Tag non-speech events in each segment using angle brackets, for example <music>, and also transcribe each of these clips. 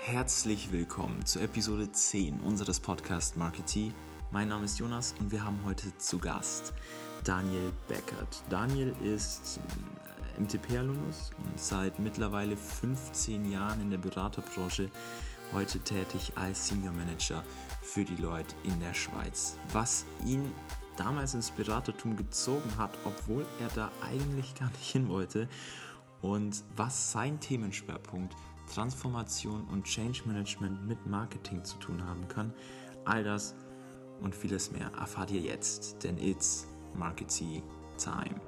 Herzlich willkommen zur Episode 10 unseres Podcasts Marketing. Mein Name ist Jonas und wir haben heute zu Gast Daniel Beckert. Daniel ist äh, MTP-Alumnus und seit mittlerweile 15 Jahren in der Beraterbranche heute tätig als Senior Manager für die Leute in der Schweiz. Was ihn damals ins Beratertum gezogen hat, obwohl er da eigentlich gar nicht hin wollte und was sein Themenschwerpunkt Transformation und Change Management mit Marketing zu tun haben kann. All das und vieles mehr erfahrt ihr jetzt, denn it's Marketing Time.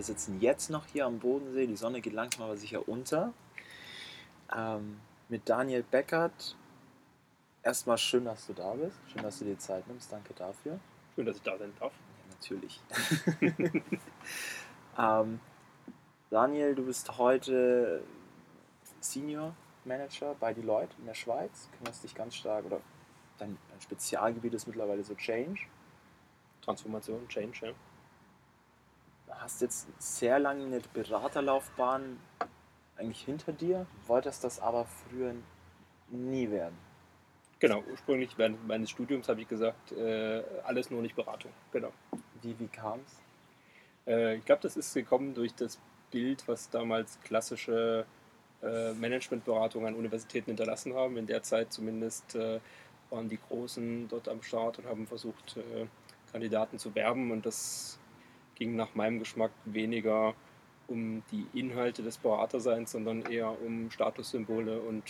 Wir sitzen jetzt noch hier am Bodensee, die Sonne geht langsam aber sicher unter. Ähm, mit Daniel Beckert. Erstmal schön, dass du da bist. Schön, dass du dir Zeit nimmst. Danke dafür. Schön, dass ich da sein darf. Natürlich. <laughs> ähm, Daniel, du bist heute Senior Manager bei Deloitte in der Schweiz. Kümmerst dich ganz stark, oder dein, dein Spezialgebiet ist mittlerweile so Change. Transformation, Change, ja. Du hast jetzt sehr lange eine Beraterlaufbahn eigentlich hinter dir, wolltest das aber früher nie werden. Genau, ursprünglich während meines Studiums habe ich gesagt, äh, alles nur nicht Beratung. Genau. Wie, wie kam es? Äh, ich glaube, das ist gekommen durch das Bild, was damals klassische äh, Managementberatungen an Universitäten hinterlassen haben. In der Zeit zumindest äh, waren die Großen dort am Start und haben versucht, äh, Kandidaten zu werben. Und das ging nach meinem Geschmack weniger um die Inhalte des Beraterseins, sondern eher um Statussymbole und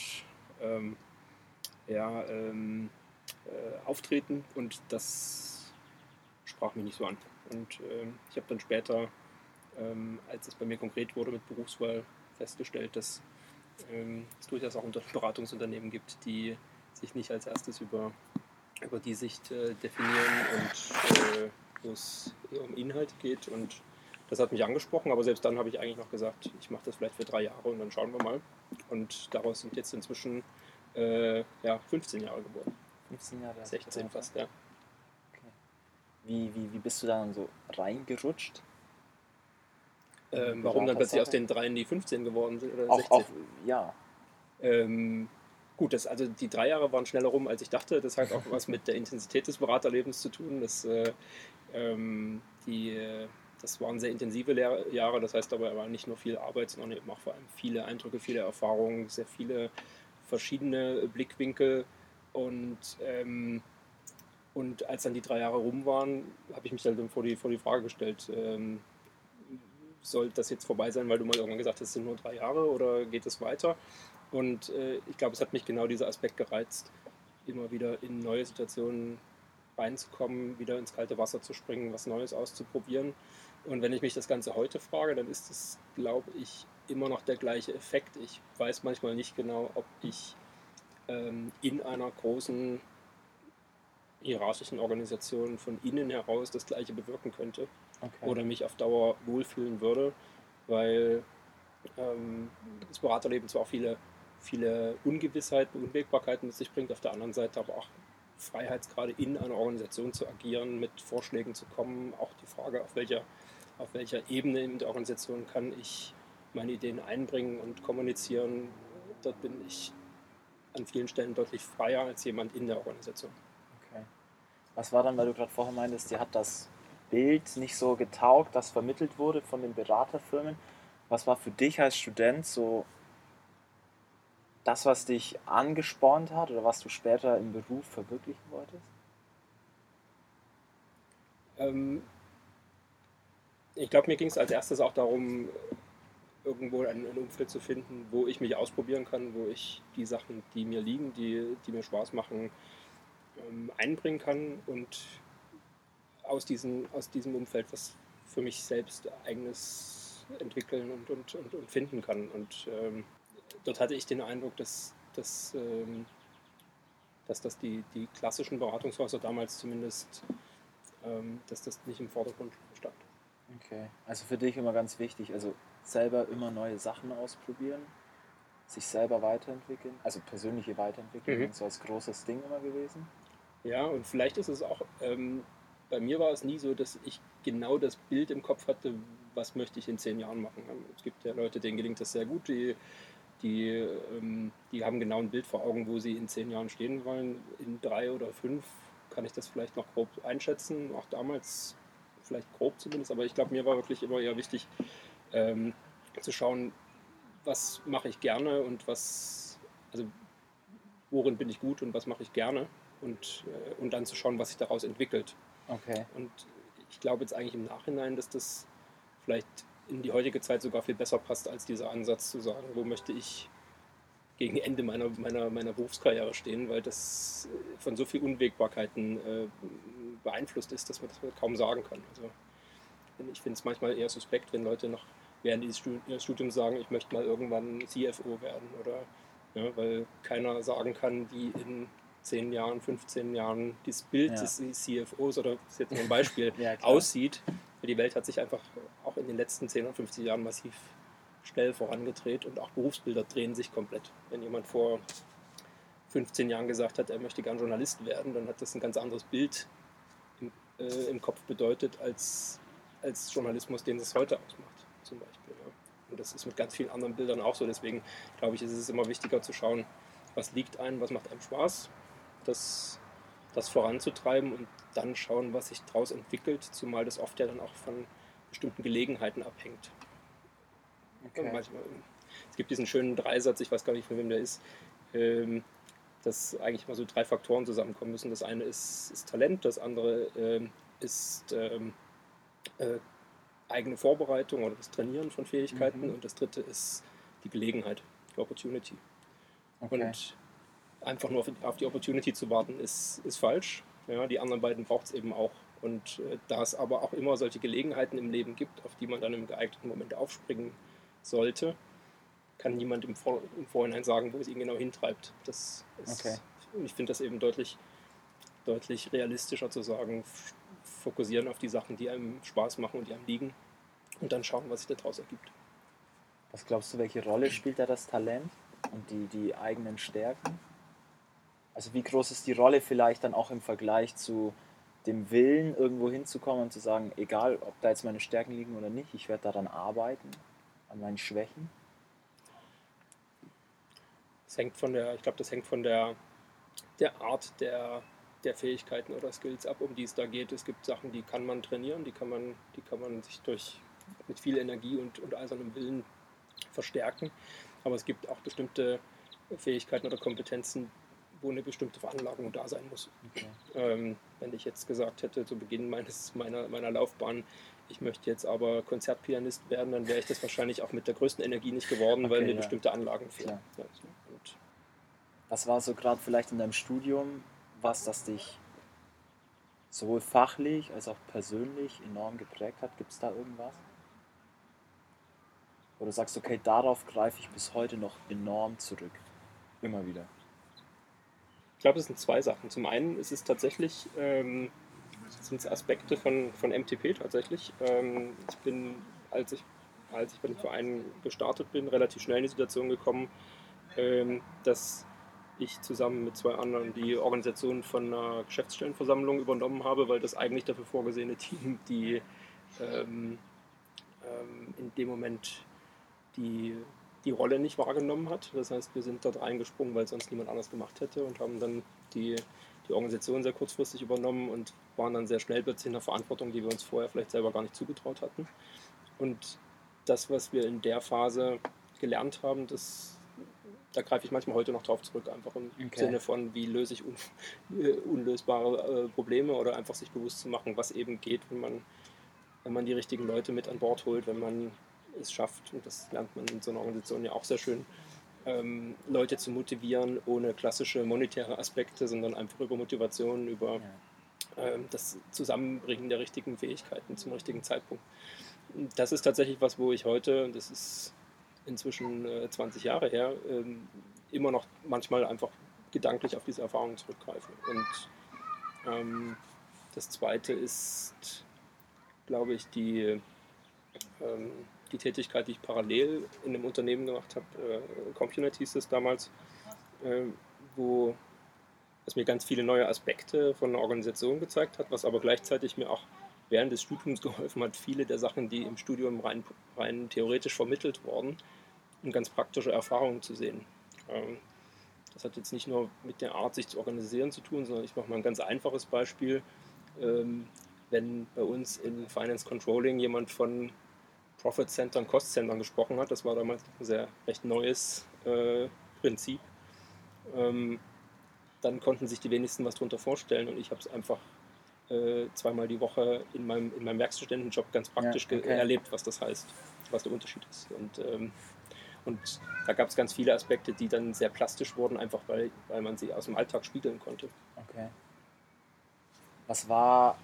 ähm, ja, ähm, äh, Auftreten und das sprach mich nicht so an. Und ähm, ich habe dann später, ähm, als es bei mir konkret wurde mit Berufswahl, festgestellt, dass ähm, es durchaus auch Beratungsunternehmen gibt, die sich nicht als erstes über, über die Sicht äh, definieren und äh, wo es eher um Inhalte geht und das hat mich angesprochen, aber selbst dann habe ich eigentlich noch gesagt, ich mache das vielleicht für drei Jahre und dann schauen wir mal. Und daraus sind jetzt inzwischen äh, ja, 15 Jahre geworden. 15 Jahre? 16 fast, ja. Wie, wie, wie bist du dann so reingerutscht? Ähm, warum dann plötzlich aus den dreien die 15 geworden sind oder auch, 16? Auch, ja. Ähm, gut, das, also die drei Jahre waren schneller rum, als ich dachte. Das hat auch was mit der Intensität des Beraterlebens zu tun. Das, äh, ähm, die, das waren sehr intensive Jahre, das heißt aber nicht nur viel Arbeit, sondern eben auch vor allem viele Eindrücke, viele Erfahrungen, sehr viele verschiedene Blickwinkel. Und, ähm, und als dann die drei Jahre rum waren, habe ich mich halt dann vor die, vor die Frage gestellt, ähm, soll das jetzt vorbei sein, weil du mal irgendwann gesagt hast, es sind nur drei Jahre oder geht es weiter? Und äh, ich glaube, es hat mich genau dieser Aspekt gereizt, immer wieder in neue Situationen reinzukommen, wieder ins kalte Wasser zu springen, was Neues auszuprobieren. Und wenn ich mich das Ganze heute frage, dann ist es, glaube ich, immer noch der gleiche Effekt. Ich weiß manchmal nicht genau, ob ich ähm, in einer großen hierarchischen Organisation von innen heraus das Gleiche bewirken könnte okay. oder mich auf Dauer wohlfühlen würde, weil ähm, das Beraterleben zwar auch viele, viele Ungewissheiten, Unwägbarkeiten mit sich bringt, auf der anderen Seite aber auch Freiheitsgrade in einer Organisation zu agieren, mit Vorschlägen zu kommen, auch die Frage, auf welcher, auf welcher Ebene in der Organisation kann ich meine Ideen einbringen und kommunizieren. Dort bin ich an vielen Stellen deutlich freier als jemand in der Organisation. Was war dann, weil du gerade vorher meintest, dir hat das Bild nicht so getaugt, das vermittelt wurde von den Beraterfirmen. Was war für dich als Student so das, was dich angespornt hat oder was du später im Beruf verwirklichen wolltest? Ähm, ich glaube, mir ging es als erstes auch darum, irgendwo ein, ein, Umfeld zu finden, wo ich mich ausprobieren kann, wo ich die Sachen, die mir liegen, die, die mir Spaß machen, ähm, einbringen kann und aus, diesen, aus diesem Umfeld was für mich selbst eigenes entwickeln und, und, und, und finden kann. Und ähm, dort hatte ich den Eindruck, dass, dass, ähm, dass das die, die klassischen Beratungshäuser damals zumindest, ähm, dass das nicht im Vordergrund stand. Okay, also für dich immer ganz wichtig, also selber immer neue Sachen ausprobieren, sich selber weiterentwickeln, also persönliche Weiterentwicklung, mhm. so als großes Ding immer gewesen. Ja, und vielleicht ist es auch, ähm, bei mir war es nie so, dass ich genau das Bild im Kopf hatte, was möchte ich in zehn Jahren machen. Es gibt ja Leute, denen gelingt das sehr gut, die, die, ähm, die haben genau ein Bild vor Augen, wo sie in zehn Jahren stehen wollen. In drei oder fünf kann ich das vielleicht noch grob einschätzen, auch damals vielleicht grob zumindest, aber ich glaube, mir war wirklich immer eher wichtig ähm, zu schauen, was mache ich gerne und was, also worin bin ich gut und was mache ich gerne und, äh, und dann zu schauen, was sich daraus entwickelt. Okay. Und ich glaube jetzt eigentlich im Nachhinein, dass das vielleicht in die heutige Zeit sogar viel besser passt als dieser Ansatz zu sagen, wo möchte ich gegen Ende meiner, meiner, meiner Berufskarriere stehen, weil das von so vielen Unwägbarkeiten äh, beeinflusst ist, dass man das kaum sagen kann. Also ich finde es manchmal eher suspekt, wenn Leute noch während ihres Studiums sagen, ich möchte mal irgendwann CFO werden oder ja, weil keiner sagen kann, wie in 10 Jahren, 15 Jahren das Bild ja. des CFOs oder das ist jetzt nur ein Beispiel <laughs> ja, aussieht. Die Welt hat sich einfach auch in den letzten 10 oder 50 Jahren massiv schnell vorangedreht und auch Berufsbilder drehen sich komplett. Wenn jemand vor 15 Jahren gesagt hat, er möchte gern Journalist werden, dann hat das ein ganz anderes Bild im, äh, im Kopf bedeutet als, als Journalismus, den es heute ausmacht, zum Beispiel. Ja. Und das ist mit ganz vielen anderen Bildern auch so. Deswegen glaube ich, ist es immer wichtiger zu schauen, was liegt einem, was macht einem Spaß, das, das voranzutreiben und dann schauen, was sich daraus entwickelt, zumal das oft ja dann auch von bestimmten Gelegenheiten abhängt. Okay. Manchmal, es gibt diesen schönen Dreisatz, ich weiß gar nicht, von wem der ist, ähm, dass eigentlich mal so drei Faktoren zusammenkommen müssen. Das eine ist, ist Talent, das andere ähm, ist ähm, äh, eigene Vorbereitung oder das Trainieren von Fähigkeiten mhm. und das dritte ist die Gelegenheit, die Opportunity. Okay. Und einfach nur auf die Opportunity zu warten, ist, ist falsch. Ja, die anderen beiden braucht es eben auch. Und äh, da es aber auch immer solche Gelegenheiten im Leben gibt, auf die man dann im geeigneten Moment aufspringen sollte, kann niemand im, Vor im Vorhinein sagen, wo es ihn genau hintreibt. Das ist, okay. Ich finde das eben deutlich, deutlich realistischer zu sagen, fokussieren auf die Sachen, die einem Spaß machen und die einem liegen und dann schauen, was sich daraus ergibt. Was glaubst du, welche Rolle spielt da das Talent und die, die eigenen Stärken? Also wie groß ist die Rolle vielleicht dann auch im Vergleich zu dem Willen, irgendwo hinzukommen und zu sagen, egal ob da jetzt meine Stärken liegen oder nicht, ich werde daran arbeiten, an meinen Schwächen? Das hängt von der, ich glaube, das hängt von der, der Art der, der Fähigkeiten oder Skills ab, um die es da geht. Es gibt Sachen, die kann man trainieren, die kann man, die kann man sich durch mit viel Energie und, und eisernem Willen verstärken. Aber es gibt auch bestimmte Fähigkeiten oder Kompetenzen, wo eine bestimmte Veranlagung da sein muss. Okay. Ähm, wenn ich jetzt gesagt hätte zu Beginn meines, meiner, meiner Laufbahn, ich möchte jetzt aber Konzertpianist werden, dann wäre ich das wahrscheinlich auch mit der größten Energie nicht geworden, okay, weil mir ja. bestimmte Anlagen fehlen. Ja, so. was war so gerade vielleicht in deinem Studium, was das dich sowohl fachlich als auch persönlich enorm geprägt hat? Gibt es da irgendwas? Oder sagst du, okay, darauf greife ich bis heute noch enorm zurück? Immer wieder. Ich glaube, es sind zwei Sachen. Zum einen ist es tatsächlich, ähm, sind es Aspekte von, von MTP tatsächlich. Ähm, ich bin, als ich, als ich bei den Vereinen gestartet bin, relativ schnell in die Situation gekommen, ähm, dass ich zusammen mit zwei anderen die Organisation von einer Geschäftsstellenversammlung übernommen habe, weil das eigentlich dafür vorgesehene Team, die ähm, ähm, in dem Moment die die Rolle nicht wahrgenommen hat. Das heißt, wir sind dort reingesprungen, weil sonst niemand anders gemacht hätte und haben dann die, die Organisation sehr kurzfristig übernommen und waren dann sehr schnell plötzlich in der Verantwortung, die wir uns vorher vielleicht selber gar nicht zugetraut hatten. Und das, was wir in der Phase gelernt haben, das, da greife ich manchmal heute noch drauf zurück, einfach im okay. Sinne von, wie löse ich un, <laughs> äh, unlösbare äh, Probleme oder einfach sich bewusst zu machen, was eben geht, wenn man, wenn man die richtigen Leute mit an Bord holt, wenn man es schafft, und das lernt man in so einer Organisation ja auch sehr schön, ähm, Leute zu motivieren ohne klassische monetäre Aspekte, sondern einfach über Motivation, über ähm, das Zusammenbringen der richtigen Fähigkeiten zum richtigen Zeitpunkt. Das ist tatsächlich was, wo ich heute, und das ist inzwischen äh, 20 Jahre her, ähm, immer noch manchmal einfach gedanklich auf diese Erfahrungen zurückgreife. Und ähm, das Zweite ist, glaube ich, die ähm, die Tätigkeit, die ich parallel in einem Unternehmen gemacht habe, äh, Compunet hieß es damals, äh, wo es mir ganz viele neue Aspekte von einer Organisation gezeigt hat, was aber gleichzeitig mir auch während des Studiums <laughs> geholfen hat, viele der Sachen, die im Studium rein, rein theoretisch vermittelt wurden, in ganz praktische Erfahrungen zu sehen. Ähm, das hat jetzt nicht nur mit der Art, sich zu organisieren zu tun, sondern ich mache mal ein ganz einfaches Beispiel. Ähm, wenn bei uns in Finance Controlling jemand von Profit Centern, Cost Centern gesprochen hat, das war damals ein sehr recht neues äh, Prinzip, ähm, dann konnten sich die wenigsten was darunter vorstellen und ich habe es einfach äh, zweimal die Woche in meinem, in meinem Werkstudentenjob ganz praktisch ja, okay. erlebt, was das heißt, was der Unterschied ist. Und, ähm, und da gab es ganz viele Aspekte, die dann sehr plastisch wurden, einfach weil, weil man sie aus dem Alltag spiegeln konnte. Okay. Was war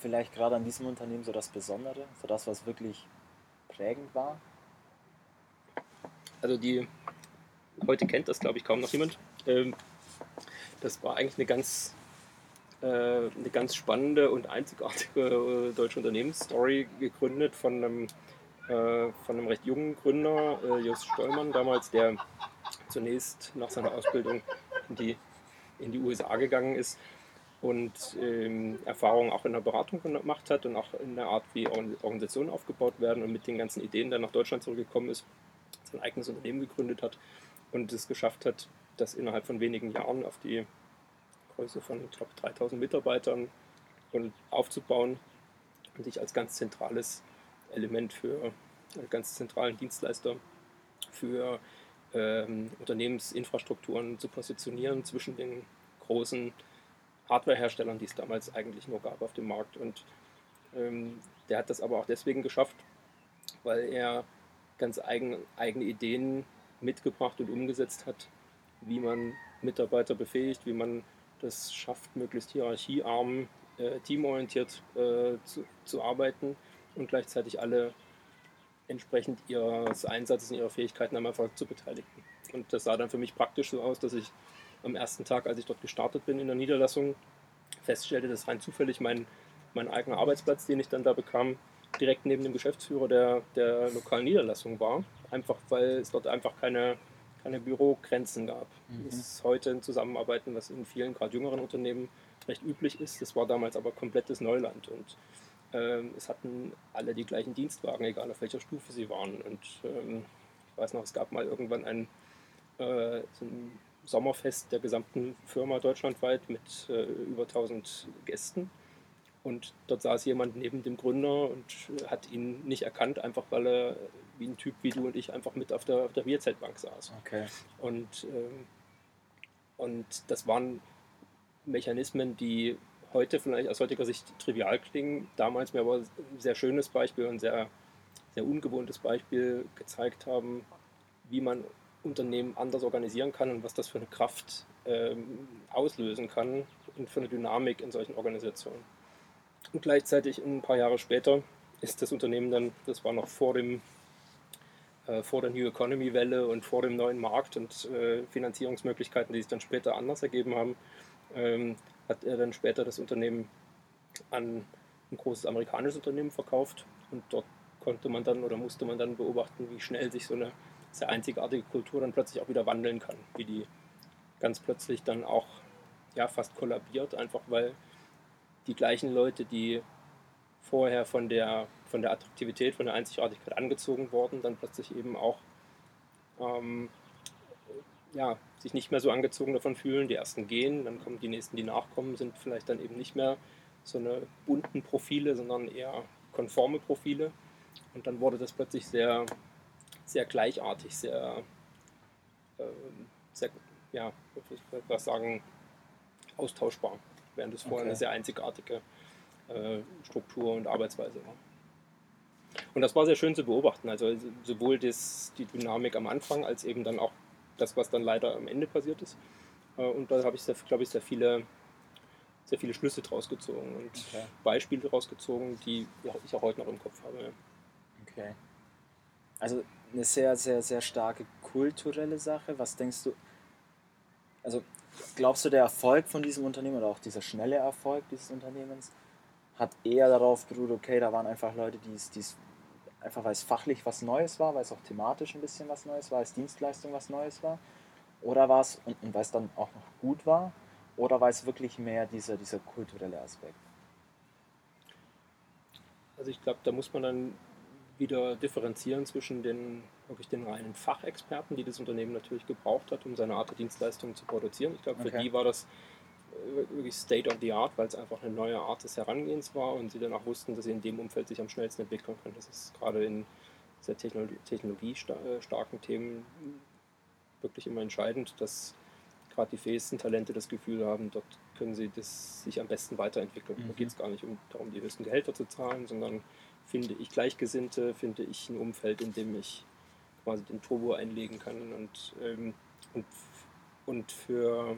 vielleicht gerade an diesem Unternehmen so das Besondere, so das, was wirklich prägend war? Also die, heute kennt das glaube ich kaum noch jemand. Ähm, das war eigentlich eine ganz, äh, eine ganz spannende und einzigartige äh, deutsche Unternehmensstory, gegründet von einem, äh, von einem recht jungen Gründer, äh, Just Stollmann damals, der zunächst nach seiner Ausbildung in die, in die USA gegangen ist und ähm, Erfahrungen auch in der Beratung gemacht hat und auch in der Art, wie Organisationen aufgebaut werden und mit den ganzen Ideen dann nach Deutschland zurückgekommen ist, sein eigenes Unternehmen gegründet hat und es geschafft hat, das innerhalb von wenigen Jahren auf die Größe von, ich glaube, 3000 Mitarbeitern und aufzubauen und sich als ganz zentrales Element für äh, ganz zentralen Dienstleister für ähm, Unternehmensinfrastrukturen zu positionieren zwischen den großen Hardwareherstellern, die es damals eigentlich nur gab auf dem Markt. Und ähm, der hat das aber auch deswegen geschafft, weil er ganz eigen, eigene Ideen mitgebracht und umgesetzt hat, wie man Mitarbeiter befähigt, wie man das schafft, möglichst hierarchiearm, äh, teamorientiert äh, zu, zu arbeiten und gleichzeitig alle entsprechend ihres Einsatzes und ihrer Fähigkeiten am Erfolg zu beteiligen. Und das sah dann für mich praktisch so aus, dass ich am ersten Tag, als ich dort gestartet bin in der Niederlassung, feststellte, dass rein zufällig mein, mein eigener Arbeitsplatz, den ich dann da bekam, direkt neben dem Geschäftsführer der, der lokalen Niederlassung war. Einfach weil es dort einfach keine, keine Bürogrenzen gab. Mhm. Das ist heute ein Zusammenarbeiten, was in vielen, gerade jüngeren Unternehmen recht üblich ist. Das war damals aber komplettes Neuland und ähm, es hatten alle die gleichen Dienstwagen, egal auf welcher Stufe sie waren. Und ähm, ich weiß noch, es gab mal irgendwann ein, äh, so ein Sommerfest der gesamten Firma deutschlandweit mit äh, über 1000 Gästen. Und dort saß jemand neben dem Gründer und hat ihn nicht erkannt, einfach weil er wie ein Typ wie du und ich einfach mit auf der, auf der Bierzeltbank saß. Okay. Und, ähm, und das waren Mechanismen, die heute vielleicht aus heutiger Sicht trivial klingen, damals mir aber ein sehr schönes Beispiel und sehr, sehr ungewohntes Beispiel gezeigt haben, wie man Unternehmen anders organisieren kann und was das für eine Kraft ähm, auslösen kann und für eine Dynamik in solchen Organisationen. Und gleichzeitig ein paar Jahre später ist das Unternehmen dann, das war noch vor dem äh, vor der New Economy Welle und vor dem neuen Markt und äh, Finanzierungsmöglichkeiten, die sich dann später anders ergeben haben, ähm, hat er dann später das Unternehmen an ein großes amerikanisches Unternehmen verkauft und dort konnte man dann oder musste man dann beobachten, wie schnell sich so eine sehr einzigartige Kultur dann plötzlich auch wieder wandeln kann, wie die ganz plötzlich dann auch ja, fast kollabiert, einfach weil die gleichen Leute, die vorher von der, von der Attraktivität, von der Einzigartigkeit angezogen wurden, dann plötzlich eben auch ähm, ja, sich nicht mehr so angezogen davon fühlen. Die ersten gehen, dann kommen die nächsten, die nachkommen, sind vielleicht dann eben nicht mehr so eine bunten Profile, sondern eher konforme Profile. Und dann wurde das plötzlich sehr sehr gleichartig, sehr, äh, sehr ja, ich würde was sagen, austauschbar, während es vorher okay. eine sehr einzigartige äh, Struktur und Arbeitsweise war. Und das war sehr schön zu beobachten, also sowohl das, die Dynamik am Anfang als eben dann auch das, was dann leider am Ende passiert ist. Äh, und da habe ich, glaube ich, sehr viele, sehr viele Schlüsse draus gezogen und okay. Beispiele draus gezogen, die ich auch heute noch im Kopf habe. Okay. Also eine sehr, sehr, sehr starke kulturelle Sache. Was denkst du? Also glaubst du, der Erfolg von diesem Unternehmen oder auch dieser schnelle Erfolg dieses Unternehmens hat eher darauf beruht, okay, da waren einfach Leute, die es, einfach weil es fachlich was Neues war, weil es auch thematisch ein bisschen was Neues war, als Dienstleistung was Neues war? Oder war es, und, und weil es dann auch noch gut war, oder war es wirklich mehr dieser, dieser kulturelle Aspekt? also ich glaube, da muss man dann wieder differenzieren zwischen den wirklich den reinen Fachexperten, die das Unternehmen natürlich gebraucht hat, um seine Art der Dienstleistung zu produzieren. Ich glaube, für Okay. die war das äh, wirklich State of the Art, weil es einfach eine neue Art des Herangehens war und sie dann auch wussten, dass sie in dem Umfeld sich am schnellsten entwickeln können. Das ist gerade in sehr technologie technologiestarken Themen wirklich immer entscheidend, dass gerade die fähigsten Talente das Gefühl haben, dort können sie das sich am besten weiterentwickeln. Da Mhm. geht es gar nicht um, darum, die höchsten Gehälter zu zahlen, sondern finde ich Gleichgesinnte, finde ich ein Umfeld, in dem ich quasi den Turbo einlegen kann und, ähm, und, und für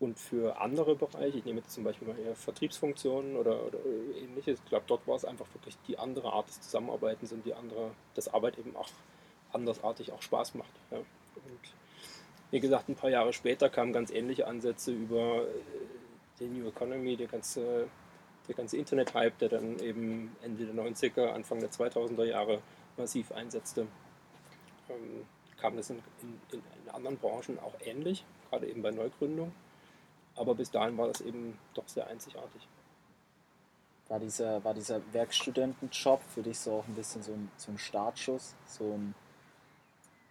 und für andere Bereiche, ich nehme jetzt zum Beispiel mal hier Vertriebsfunktionen oder, oder ähnliches, ich glaube, dort war es einfach wirklich die andere Art des Zusammenarbeitens und die andere, dass Arbeit eben auch andersartig auch Spaß macht. Ja. Und wie gesagt, ein paar Jahre später kamen ganz ähnliche Ansätze über äh, die New Economy, der ganze, der ganze Internet-Hype, der dann eben Ende der 90er, Anfang der 2000er Jahre massiv einsetzte. Ähm, kam das in, in, in anderen Branchen auch ähnlich, gerade eben bei Neugründung. Aber bis dahin war das eben doch sehr einzigartig. War dieser, war dieser Werkstudentenjob für dich so auch ein bisschen so ein, so ein Startschuss, so ein,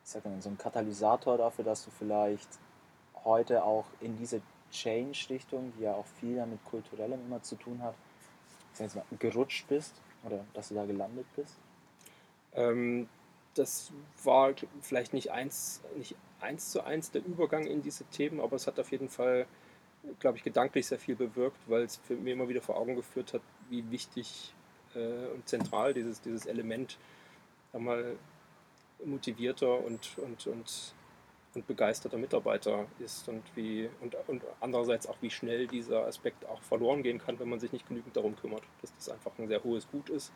sag mal, so ein Katalysator dafür, dass du vielleicht heute auch in diese Change-Richtung, die ja auch viel mit Kulturellem immer zu tun hat, mal, gerutscht bist oder dass du da gelandet bist? Ähm, das war vielleicht nicht eins, nicht eins zu eins der Übergang in diese Themen, aber es hat auf jeden Fall, glaube ich, gedanklich sehr viel bewirkt, weil es für mir immer wieder vor Augen geführt hat, wie wichtig äh, und zentral dieses, dieses Element einmal motivierter und, und, und, und begeisterter Mitarbeiter ist und wie und, und andererseits auch wie schnell dieser Aspekt auch verloren gehen kann, wenn man sich nicht genügend darum kümmert, dass das einfach ein sehr hohes Gut ist,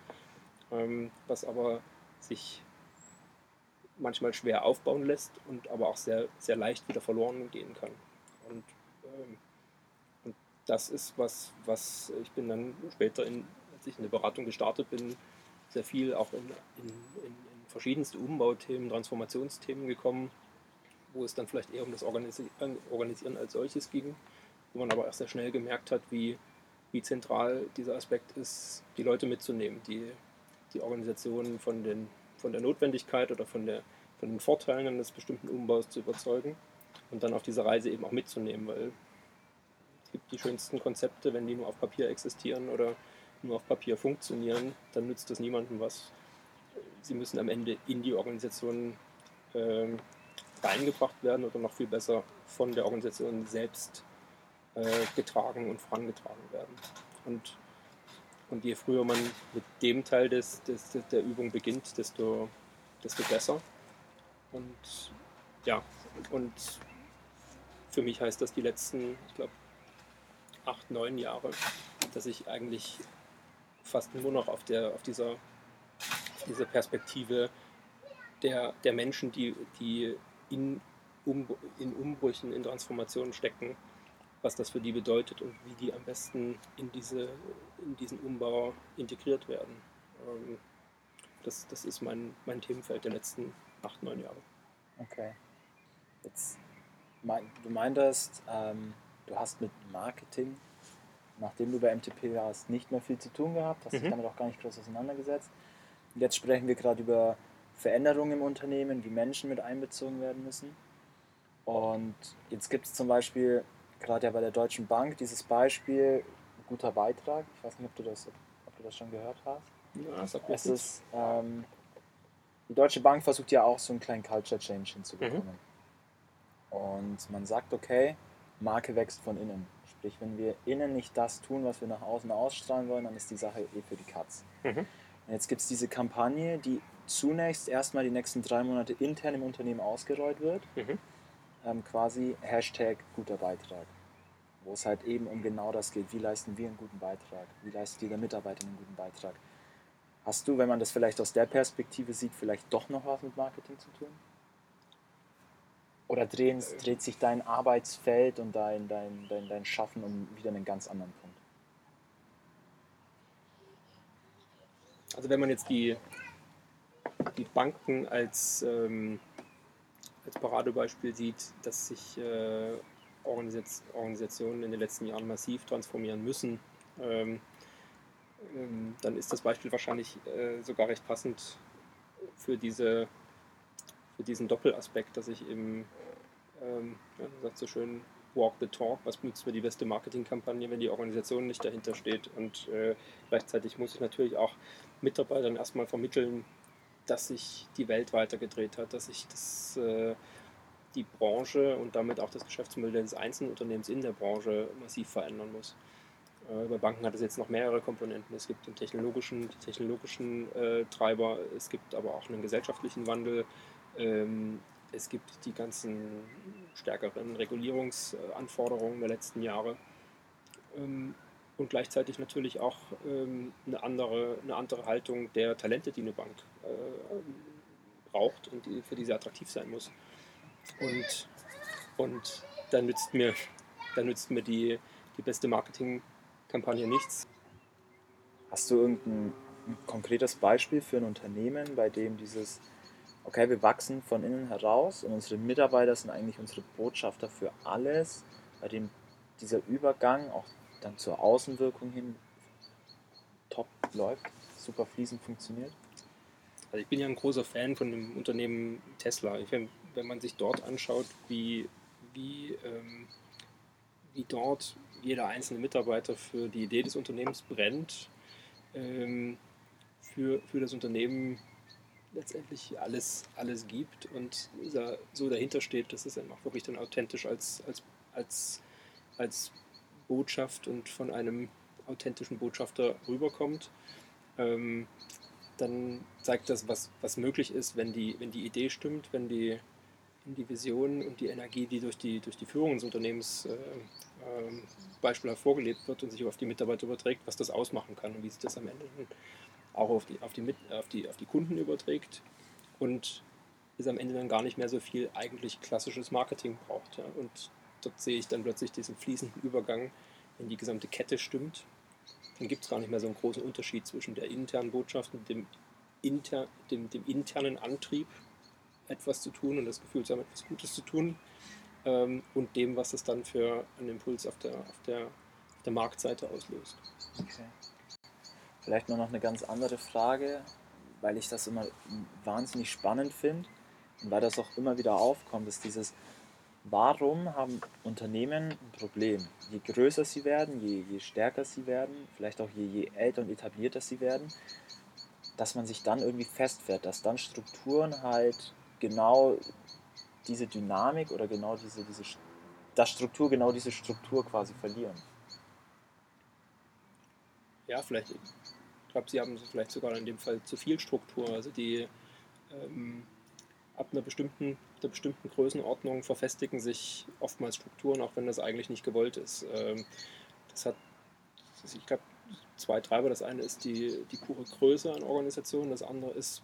ähm, was aber sich manchmal schwer aufbauen lässt und aber auch sehr, sehr leicht wieder verloren gehen kann. Und, ähm, und das ist was, was ich bin dann später, in, als ich in der Beratung gestartet bin, sehr viel auch in, in, in, in verschiedenste Umbauthemen, Transformationsthemen gekommen, wo es dann vielleicht eher um das Organisi Organisieren als solches ging, wo man aber auch sehr schnell gemerkt hat, wie, wie zentral dieser Aspekt ist, die Leute mitzunehmen, die, die Organisation von, den, von der Notwendigkeit oder von, der, von den Vorteilen eines bestimmten Umbaus zu überzeugen und dann auf dieser Reise eben auch mitzunehmen, weil es gibt die schönsten Konzepte, wenn die nur auf Papier existieren oder nur auf Papier funktionieren, dann nützt das niemandem was. Sie müssen am Ende in die Organisation ähm, reingebracht werden oder noch viel besser von der Organisation selbst äh, getragen und vorangetragen werden. Und, und je früher man mit dem Teil des, des, der Übung beginnt, desto, desto besser. Und ja, und für mich heißt das die letzten, ich glaube, acht, neun Jahre, dass ich eigentlich fast nur noch auf, der, auf dieser, dieser Perspektive der, der Menschen, die, die in, um, in Umbrüchen, in Transformationen stecken, was das für die bedeutet und wie die am besten in, diese, in diesen Umbau integriert werden. Ähm, das, das ist mein, mein Themenfeld der letzten acht, neun Jahre. Okay. Jetzt, du meintest, ähm, du hast mit Marketing, nachdem du bei MTP warst, nicht mehr viel zu tun gehabt, hast dich Mhm. damit auch gar nicht groß auseinandergesetzt. Jetzt sprechen wir gerade über Veränderungen im Unternehmen, wie Menschen mit einbezogen werden müssen. Und jetzt gibt es zum Beispiel gerade ja bei der Deutschen Bank dieses Beispiel guter Beitrag. Ich weiß nicht, ob du das, ob du das schon gehört hast. Ja, Es ist, ähm, die Deutsche Bank versucht ja auch so einen kleinen Culture Change hinzubekommen. Und man sagt, okay, Marke wächst von innen. Sprich, wenn wir innen nicht das tun, was wir nach außen ausstrahlen wollen, dann ist die Sache eh für die Katz. Mhm. Und jetzt gibt es diese Kampagne, die zunächst erstmal die nächsten drei Monate intern im Unternehmen ausgerollt wird. Mhm. Ähm, quasi Hashtag guter Beitrag. Wo es halt eben um genau das geht. Wie leisten wir einen guten Beitrag? Wie leistet jeder Mitarbeiter einen guten Beitrag? Hast du, wenn man das vielleicht aus der Perspektive sieht, vielleicht doch noch was mit Marketing zu tun? Oder drehen, dreht sich dein Arbeitsfeld und dein, dein, dein, dein Schaffen um wieder einen ganz anderen Punkt? Also wenn man jetzt die, die Banken als, ähm, als Paradebeispiel sieht, dass sich äh, Organisaz Organisationen in den letzten Jahren massiv transformieren müssen, ähm, ähm, dann ist das Beispiel wahrscheinlich äh, sogar recht passend für, diese, für diesen Doppelaspekt, dass ich eben, ähm, ja, sagt so schön, walk the talk, was nützt mir die beste Marketingkampagne, wenn die Organisation nicht dahinter steht. Und äh, gleichzeitig muss ich natürlich auch Mitarbeitern erstmal vermitteln, dass sich die Welt weitergedreht hat, dass sich das, äh, die Branche und damit auch das Geschäftsmodell des einzelnen Unternehmens in der Branche massiv verändern muss. Äh, bei Banken hat es jetzt noch mehrere Komponenten. Es gibt den technologischen, die technologischen äh, Treiber, es gibt aber auch einen gesellschaftlichen Wandel. Ähm, es gibt die ganzen stärkeren Regulierungsanforderungen der letzten Jahre. Ähm, und gleichzeitig natürlich auch ähm, eine, andere, eine andere Haltung der Talente, die eine Bank äh, braucht und die, für die sie attraktiv sein muss. Und, und dann nützt mir, dann nützt mir die, die beste Marketingkampagne nichts. Hast du irgendein konkretes Beispiel für ein Unternehmen, bei dem dieses, okay, wir wachsen von innen heraus und unsere Mitarbeiter sind eigentlich unsere Botschafter für alles, bei dem dieser Übergang auch dann zur Außenwirkung hin top läuft, super fließend funktioniert? Also ich bin ja ein großer Fan von dem Unternehmen Tesla. Ich, wenn, wenn man sich dort anschaut, wie, wie, ähm, wie dort jeder einzelne Mitarbeiter für die Idee des Unternehmens brennt, ähm, für, für das Unternehmen letztendlich alles, alles gibt und so dahinter steht, dass es einfach wirklich dann authentisch als, als, als, als Botschaft und von einem authentischen Botschafter rüberkommt, ähm, dann zeigt das, was, was möglich ist, wenn die, wenn die Idee stimmt, wenn die, wenn die Vision und die Energie, die durch die, durch die Führung des Unternehmens äh, äh, beispielhaft vorgelebt wird und sich auf die Mitarbeiter überträgt, was das ausmachen kann und wie sich das am Ende auch auf die, auf die, auf die, auf die Kunden überträgt und es am Ende dann gar nicht mehr so viel eigentlich klassisches Marketing braucht. Ja. Und dort sehe ich dann plötzlich diesen fließenden Übergang, wenn die gesamte Kette stimmt. Dann gibt es gar nicht mehr so einen großen Unterschied zwischen der internen Botschaft und dem, inter, dem, dem internen Antrieb, etwas zu tun und das Gefühl zu haben, etwas Gutes zu tun, ähm, und dem, was es dann für einen Impuls auf der, auf der, auf der Marktseite auslöst. Okay. Vielleicht noch eine ganz andere Frage, weil ich das immer wahnsinnig spannend finde und weil das auch immer wieder aufkommt, ist dieses, warum haben Unternehmen ein Problem? Je größer sie werden, je, je stärker sie werden, vielleicht auch je, je älter und etablierter sie werden, dass man sich dann irgendwie festfährt, dass dann Strukturen halt genau diese Dynamik oder genau diese, diese dass Struktur genau diese Struktur quasi verlieren. Ja, vielleicht. Ich glaube, sie haben vielleicht sogar in dem Fall zu viel Struktur. Also die ähm, ab einer bestimmten, einer bestimmten Größenordnung verfestigen sich oftmals Strukturen, auch wenn das eigentlich nicht gewollt ist. Ähm, das hat, ich glaube, zwei Treiber. Das eine ist die, die pure Größe an Organisationen, das andere ist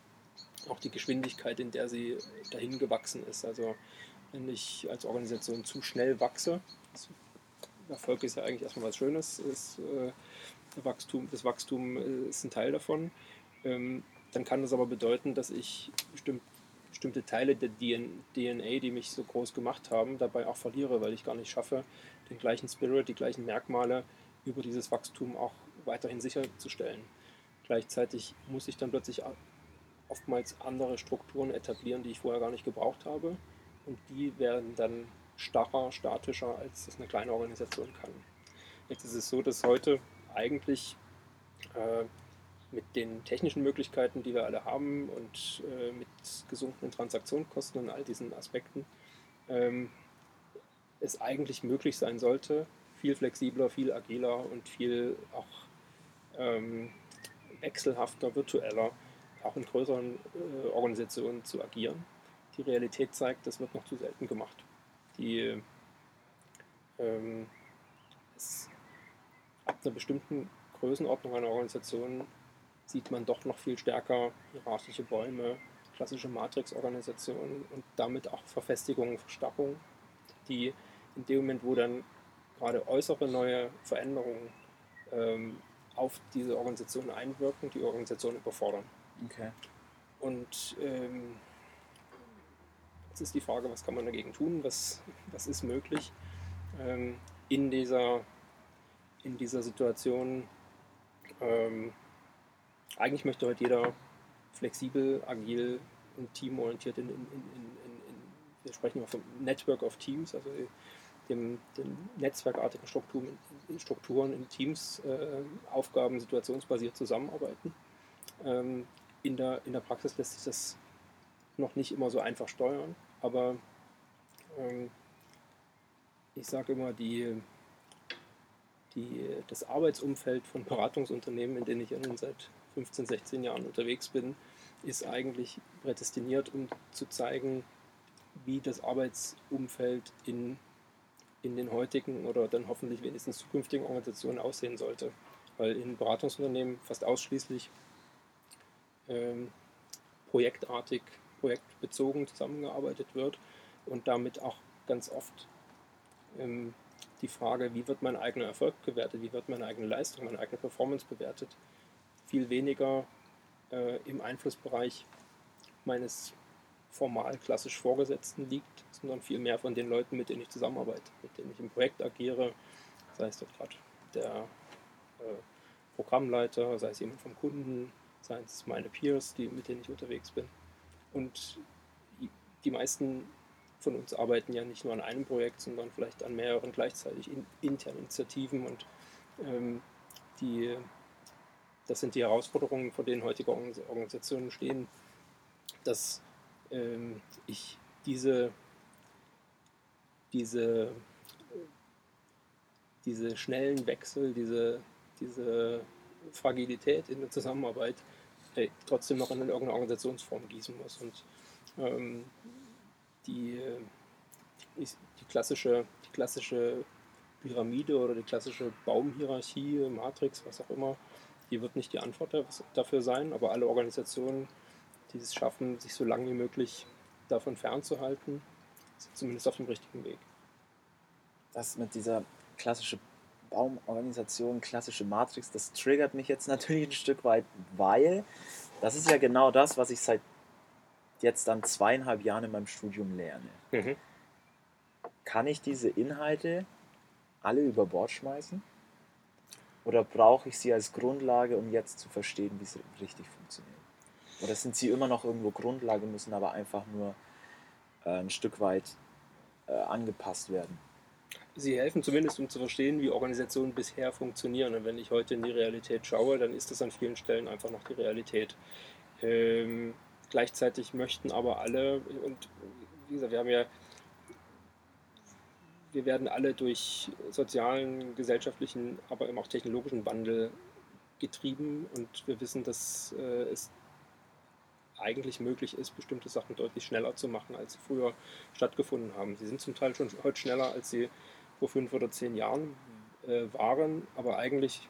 auch die Geschwindigkeit, in der sie dahin gewachsen ist. Also wenn ich als Organisation zu schnell wachse, Erfolg ist ja eigentlich erstmal was Schönes, ist, äh, Wachstum, das Wachstum äh, ist ein Teil davon, ähm, dann kann das aber bedeuten, dass ich bestimmt, bestimmte Teile der DNA, die mich so groß gemacht haben, dabei auch verliere, weil ich gar nicht schaffe, den gleichen Spirit, die gleichen Merkmale über dieses Wachstum auch weiterhin sicherzustellen. Gleichzeitig muss ich dann plötzlich oftmals andere Strukturen etablieren, die ich vorher gar nicht gebraucht habe. Und die werden dann starrer, statischer, als das eine kleine Organisation kann. Jetzt ist es so, dass heute eigentlich äh, mit den technischen Möglichkeiten, die wir alle haben und äh, mit gesunkenen Transaktionskosten und all diesen Aspekten, ähm, es eigentlich möglich sein sollte, viel flexibler, viel agiler und viel auch ähm, wechselhafter, virtueller auch in größeren äh, Organisationen zu agieren. Die Realität zeigt, das wird noch zu selten gemacht. Die, ähm, es, ab einer bestimmten Größenordnung einer Organisation sieht man doch noch viel stärker hierarchische Bäume, klassische Matrix-Organisationen und damit auch Verfestigungen, Verstarrungen, die in dem Moment, wo dann gerade äußere neue Veränderungen ähm, auf diese Organisation einwirken, die Organisation überfordern. Okay. Und ähm, jetzt ist die Frage, was kann man dagegen tun, was, was ist möglich ähm, in, dieser, in dieser Situation Ähm, eigentlich möchte heute jeder flexibel, agil und teamorientiert in, in, in, in, wir sprechen vom Network of Teams, also dem, den netzwerkartigen Strukturen, Strukturen in Teams, äh, Aufgaben situationsbasiert zusammenarbeiten. Ähm, in, der, in der Praxis lässt sich das noch nicht immer so einfach steuern, aber ähm, ich sage immer, die, die, das Arbeitsumfeld von Beratungsunternehmen, in denen ich seit 15, 16 Jahren unterwegs bin, ist eigentlich prädestiniert, um zu zeigen, wie das Arbeitsumfeld in, in den heutigen oder dann hoffentlich wenigstens zukünftigen Organisationen aussehen sollte. Weil in Beratungsunternehmen fast ausschließlich ähm, projektartig, projektbezogen zusammengearbeitet wird und damit auch ganz oft ähm, die Frage, wie wird mein eigener Erfolg gewertet, wie wird meine eigene Leistung, meine eigene Performance bewertet, viel weniger äh, im Einflussbereich meines formal klassisch Vorgesetzten liegt, sondern viel mehr von den Leuten, mit denen ich zusammenarbeite, mit denen ich im Projekt agiere, sei es dort gerade der äh, Programmleiter, sei es jemand vom Kunden, sei es meine Peers, die, mit denen ich unterwegs bin. Und die meisten von uns arbeiten ja nicht nur an einem Projekt, sondern vielleicht an mehreren gleichzeitig in, internen Initiativen und ähm, die, das sind die Herausforderungen, vor denen heutige Organisationen stehen, dass ähm, ich diese, diese, diese schnellen Wechsel, diese, diese Fragilität in der Zusammenarbeit äh, trotzdem noch in irgendeine Organisationsform gießen muss. Und ähm, die, die, die, klassische, die klassische Pyramide oder die klassische Baumhierarchie, Matrix, was auch immer, die wird nicht die Antwort dafür sein, aber alle Organisationen, die es schaffen, sich so lange wie möglich davon fernzuhalten, sind zumindest auf dem richtigen Weg. Das mit dieser klassischen Baumorganisation, klassische Matrix, das triggert mich jetzt <laughs> natürlich ein Stück weit, weil das ist ja genau das, was ich seit jetzt dann zweieinhalb Jahren in meinem Studium lerne. Mhm. Kann ich diese Inhalte alle über Bord schmeißen? Oder brauche ich sie als Grundlage, um jetzt zu verstehen, wie sie richtig funktionieren? Oder sind sie immer noch irgendwo Grundlage, müssen aber einfach nur äh, ein Stück weit äh, angepasst werden? Sie helfen zumindest, um zu verstehen, wie Organisationen bisher funktionieren. Und wenn ich heute in die Realität schaue, dann ist das an vielen Stellen einfach noch die Realität. Ähm, Gleichzeitig möchten aber alle, und wie gesagt, wir haben ja, wir werden alle durch sozialen, gesellschaftlichen, aber eben auch technologischen Wandel getrieben und wir wissen, dass äh, es eigentlich möglich ist, bestimmte Sachen deutlich schneller zu machen, als sie früher stattgefunden haben. Sie sind zum Teil schon heute schneller, als sie vor fünf oder zehn Jahren äh, waren, aber eigentlich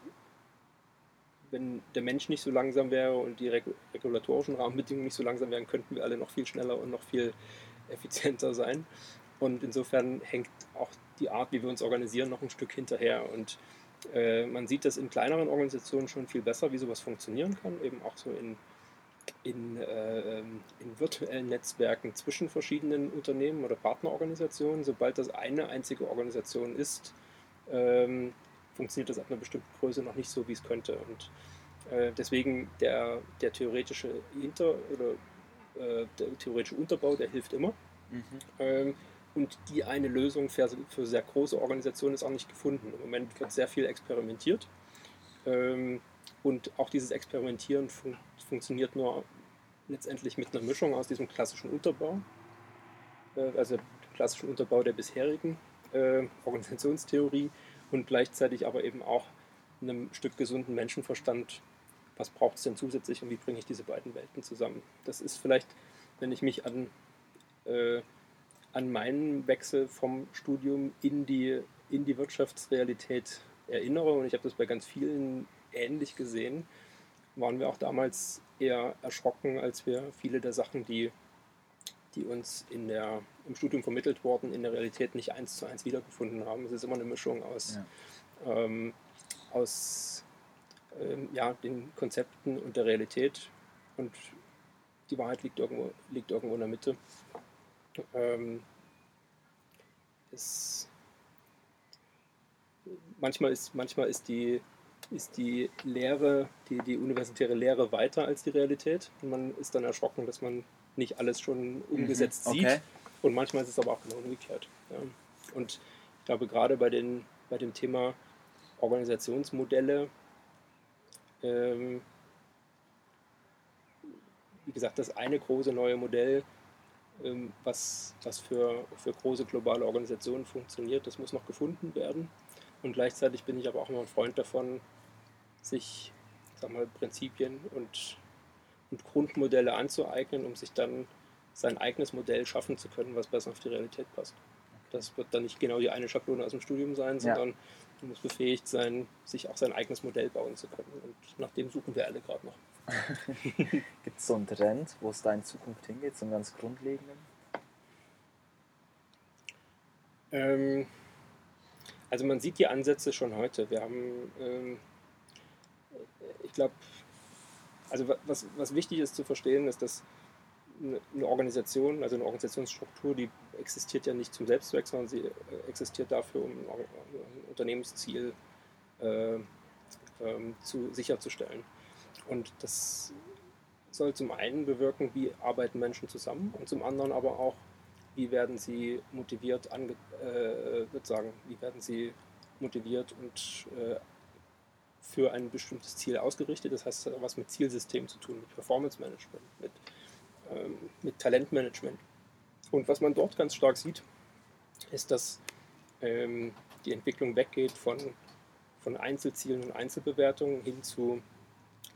wenn der Mensch nicht so langsam wäre und die regulatorischen Rahmenbedingungen nicht so langsam wären, könnten wir alle noch viel schneller und noch viel effizienter sein. Und insofern hängt auch die Art, wie wir uns organisieren, noch ein Stück hinterher. Und äh, man sieht das in kleineren Organisationen schon viel besser, wie sowas funktionieren kann, eben auch so in, in, äh, in virtuellen Netzwerken zwischen verschiedenen Unternehmen oder Partnerorganisationen. Sobald das eine einzige Organisation ist, ähm, funktioniert das ab einer bestimmten Größe noch nicht so, wie es könnte. Und äh, deswegen der, der theoretische Hinter- oder äh, der theoretische Unterbau, der hilft immer. Mhm. Ähm, und die eine Lösung für, für, sehr große Organisationen ist auch nicht gefunden. Im Moment wird sehr viel experimentiert. Ähm, und auch dieses Experimentieren fun funktioniert nur letztendlich mit einer Mischung aus diesem klassischen Unterbau, äh, also dem klassischen Unterbau der bisherigen äh, Organisationstheorie und gleichzeitig aber eben auch einem Stück gesunden Menschenverstand, was braucht es denn zusätzlich und wie bringe ich diese beiden Welten zusammen. Das ist vielleicht, wenn ich mich an, äh, an meinen Wechsel vom Studium in die, in die Wirtschaftsrealität erinnere, und ich habe das bei ganz vielen ähnlich gesehen, waren wir auch damals eher erschrocken, als wir viele der Sachen, die, die uns in der, im Studium vermittelt wurden, in der Realität nicht eins zu eins wiedergefunden haben. Es ist immer eine Mischung aus, ja. ähm, aus ähm, ja, den Konzepten und der Realität und die Wahrheit liegt irgendwo, liegt irgendwo in der Mitte. Ähm, es, manchmal, ist, manchmal ist die, ist die Lehre, die, die universitäre Lehre weiter als die Realität. Und man ist dann erschrocken, dass man nicht alles schon umgesetzt Mhm, sieht. okay. Und manchmal ist es aber auch genau umgekehrt. Ja. Und ich glaube, gerade bei, den, bei dem Thema Organisationsmodelle, ähm, wie gesagt, das eine große neue Modell, was, was für, für große globale Organisationen funktioniert, das muss noch gefunden werden. Und gleichzeitig bin ich aber auch immer ein Freund davon, sich sag mal, Prinzipien und, und Grundmodelle anzueignen, um sich dann sein eigenes Modell schaffen zu können, was besser auf die Realität passt. Das wird dann nicht genau die eine Schablone aus dem Studium sein, Ja. sondern man muss befähigt sein, sich auch sein eigenes Modell bauen zu können. Und nach dem suchen wir alle gerade noch. <laughs> Gibt es so einen Trend, wo es da in Zukunft hingeht, so einen ganz grundlegenden? Ähm, also man sieht die Ansätze schon heute. Wir haben, ähm, ich glaube, also wa- was, was wichtig ist zu verstehen, ist, dass eine eine Organisation, also eine Organisationsstruktur, die existiert ja nicht zum Selbstzweck, sondern sie äh, existiert dafür, um ein Unternehmensziel äh, ähm, zu, sicherzustellen. Und das soll zum einen bewirken, wie arbeiten Menschen zusammen und zum anderen aber auch, wie werden sie motiviert, ange, äh, sagen, wie werden sie motiviert und äh, für ein bestimmtes Ziel ausgerichtet. Das heißt, was mit Zielsystem zu tun, mit Performance Management, mit, ähm, mit Talentmanagement. Und was man dort ganz stark sieht, ist, dass ähm, die Entwicklung weggeht von, von Einzelzielen und Einzelbewertungen hin zu,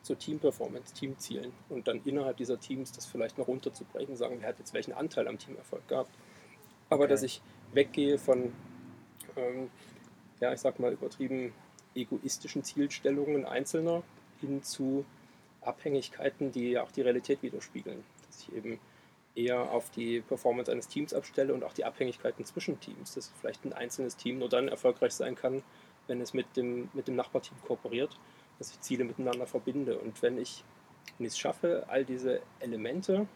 zu Team-Performance, Teamzielen und dann innerhalb dieser Teams das vielleicht noch runterzubrechen, sagen, wer hat jetzt welchen Anteil am Teamerfolg gehabt. Aber Okay. dass ich weggehe von, ähm, ja, ich sag mal übertrieben egoistischen Zielstellungen Einzelner hin zu Abhängigkeiten, die auch die Realität widerspiegeln. Dass ich eben eher auf die Performance eines Teams abstelle und auch die Abhängigkeiten zwischen Teams. Dass vielleicht ein einzelnes Team nur dann erfolgreich sein kann, wenn es mit dem, mit dem Nachbarteam kooperiert, dass ich Ziele miteinander verbinde. Und wenn ich, es schaffe, all diese Elemente,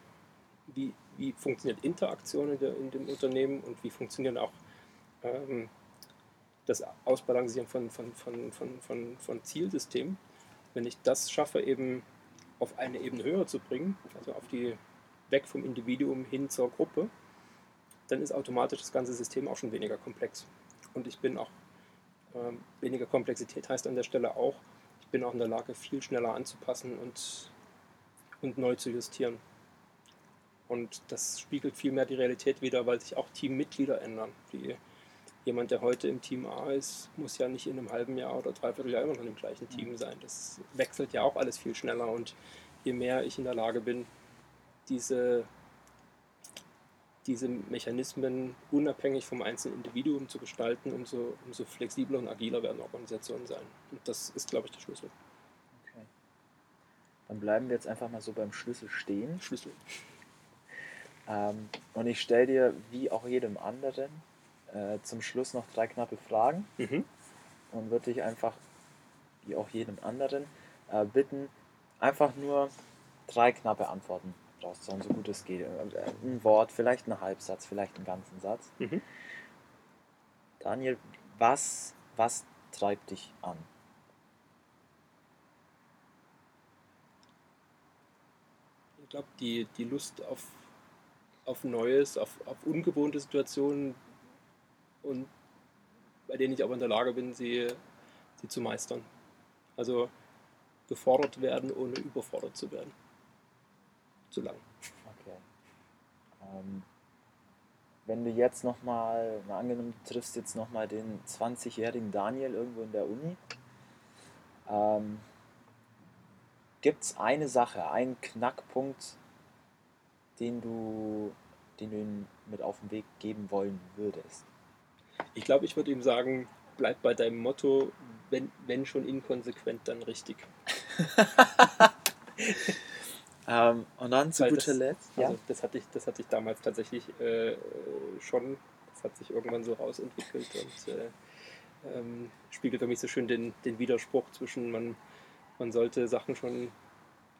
wie, wie funktioniert Interaktion in, der, in dem Unternehmen und wie funktionieren auch ähm, das Ausbalancieren von, von, von, von, von, von Zielsystemen, wenn ich das schaffe, eben auf eine Ebene höher zu bringen, also auf die weg vom Individuum hin zur Gruppe, dann ist automatisch das ganze System auch schon weniger komplex. Und ich bin auch, ähm, weniger Komplexität heißt an der Stelle auch, bin auch in der Lage, viel schneller anzupassen und, und neu zu justieren. Und das spiegelt viel mehr die Realität wider, weil sich auch Teammitglieder ändern. Die, jemand, der heute im Team A ist, muss ja nicht in einem halben Jahr oder dreiviertel Jahr immer noch im gleichen Team sein. Das wechselt ja auch alles viel schneller. Und je mehr ich in der Lage bin, diese, diese Mechanismen unabhängig vom einzelnen Individuum zu gestalten, umso, umso flexibler und agiler werden Organisationen sein. Und das ist, glaube ich, der Schlüssel. Okay. Dann bleiben wir jetzt einfach mal so beim Schlüssel stehen. Schlüssel. Ähm, und ich stelle dir, wie auch jedem anderen, äh, zum Schluss noch drei knappe Fragen Mhm. und würde dich einfach, wie auch jedem anderen, äh, bitten, einfach nur drei knappe Antworten rauszuhauen, so gut es geht. Ein Wort, vielleicht ein Halbsatz, vielleicht einen ganzen Satz. Mhm. Daniel, was, was treibt dich an? Ich glaube, die, die Lust auf, auf Neues, auf, auf ungewohnte Situationen und bei denen ich aber in der Lage bin, sie, sie zu meistern. Also gefordert werden, ohne überfordert zu werden. Zu lang. Okay. Ähm, wenn du jetzt nochmal, mal angenommen, du triffst jetzt nochmal den 20-jährigen Daniel irgendwo in der Uni, ähm, gibt es eine Sache, einen Knackpunkt, den du, den du ihm mit auf den Weg geben wollen würdest? Ich glaube, ich würde ihm sagen, bleib bei deinem Motto, wenn, wenn schon inkonsequent, dann richtig. <laughs> Ähm, und dann zu Weil guter das- Letzt, Also das hatte ich, das hatte ich damals tatsächlich äh, schon. Das hat sich irgendwann so rausentwickelt und äh, ähm, spiegelt für mich so schön den, den Widerspruch zwischen man, man sollte Sachen schon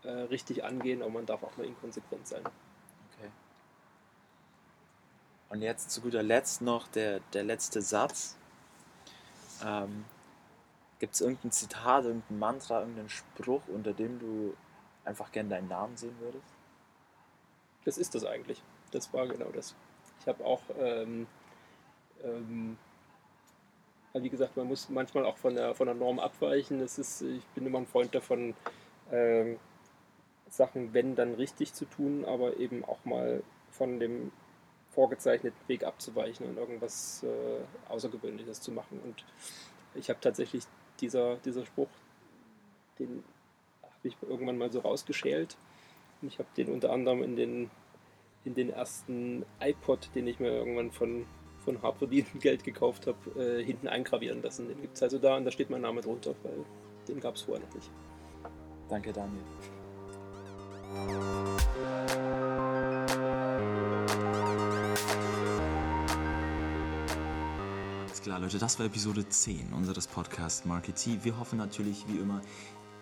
äh, richtig angehen, aber man darf auch mal inkonsequent sein. Okay. Und jetzt zu guter Letzt noch der, der letzte Satz. Ähm, Gibt es irgendein Zitat, irgendein Mantra, irgendeinen Spruch, unter dem du einfach gern deinen Namen sehen würdest? Das ist das eigentlich. Das war genau das. Ich habe auch, ähm, ähm, wie gesagt, man muss manchmal auch von der, von der Norm abweichen. Das ist, ich bin immer ein Freund davon, ähm, Sachen, wenn dann richtig zu tun, aber eben auch mal von dem vorgezeichneten Weg abzuweichen und irgendwas äh, Außergewöhnliches zu machen. Und ich habe tatsächlich dieser, dieser Spruch, den habe ich irgendwann mal so rausgeschält. Und ich habe den unter anderem in den, in den ersten iPod, den ich mir irgendwann von, von hart verdientem <laughs> Geld gekauft habe, äh, hinten eingravieren lassen. Den gibt es also da und da steht mein Name drunter, weil den gab es vorher noch nicht. Danke, Daniel. Alles klar, Leute, das war Episode 10 unseres Podcasts Marketing. Wir hoffen natürlich, wie immer,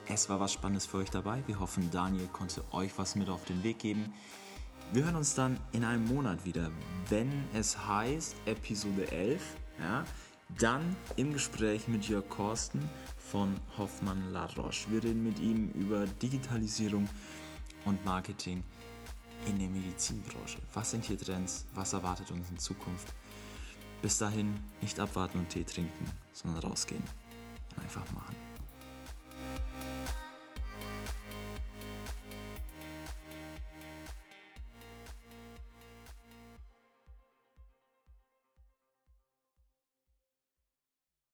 es war was Spannendes für euch dabei. Wir hoffen, Daniel konnte euch was mit auf den Weg geben. Wir hören uns dann in einem Monat wieder, wenn es heißt Episode 11. Ja, dann im Gespräch mit Jörg Korsten von Hoffmann La Roche. Wir reden mit ihm über Digitalisierung und Marketing in der Medizinbranche. Was sind hier Trends? Was erwartet uns in Zukunft? Bis dahin nicht abwarten und Tee trinken, sondern rausgehen einfach machen.